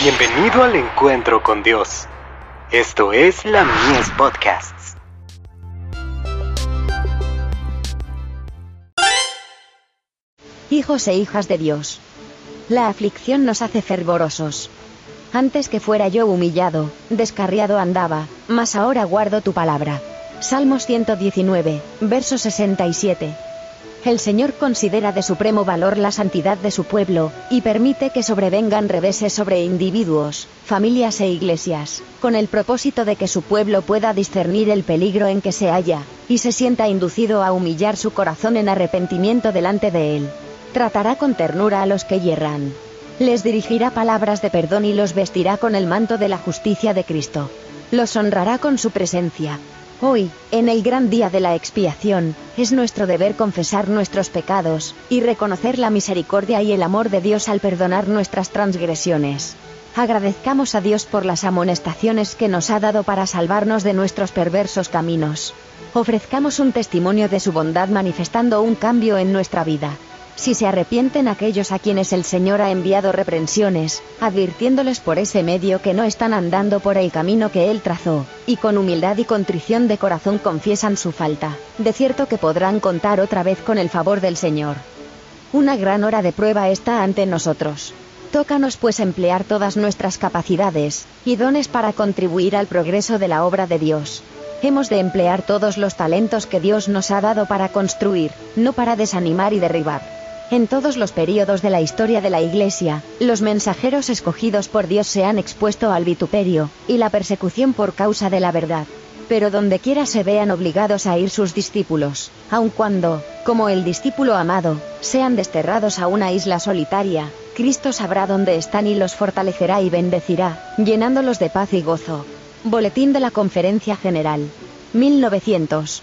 Bienvenido al encuentro con Dios. Esto es la Mies Podcasts. Hijos e hijas de Dios. La aflicción nos hace fervorosos. Antes que fuera yo humillado, descarriado andaba, mas ahora guardo tu palabra. Salmos 119, verso 67. El Señor considera de supremo valor la santidad de su pueblo, y permite que sobrevengan reveses sobre individuos, familias e iglesias, con el propósito de que su pueblo pueda discernir el peligro en que se halla, y se sienta inducido a humillar su corazón en arrepentimiento delante de Él. Tratará con ternura a los que hierran. Les dirigirá palabras de perdón y los vestirá con el manto de la justicia de Cristo. Los honrará con su presencia, Hoy, en el gran día de la expiación, es nuestro deber confesar nuestros pecados, y reconocer la misericordia y el amor de Dios al perdonar nuestras transgresiones. Agradezcamos a Dios por las amonestaciones que nos ha dado para salvarnos de nuestros perversos caminos. Ofrezcamos un testimonio de su bondad manifestando un cambio en nuestra vida si se arrepienten aquellos a quienes el Señor ha enviado reprensiones, advirtiéndoles por ese medio que no están andando por el camino que Él trazó, y con humildad y contrición de corazón confiesan su falta, de cierto que podrán contar otra vez con el favor del Señor. Una gran hora de prueba está ante nosotros. Tócanos pues emplear todas nuestras capacidades y dones para contribuir al progreso de la obra de Dios. Hemos de emplear todos los talentos que Dios nos ha dado para construir, no para desanimar y derribar. En todos los períodos de la historia de la Iglesia, los mensajeros escogidos por Dios se han expuesto al vituperio y la persecución por causa de la verdad. Pero donde quiera se vean obligados a ir sus discípulos, aun cuando, como el discípulo amado, sean desterrados a una isla solitaria, Cristo sabrá dónde están y los fortalecerá y bendecirá, llenándolos de paz y gozo. Boletín de la Conferencia General. 1900.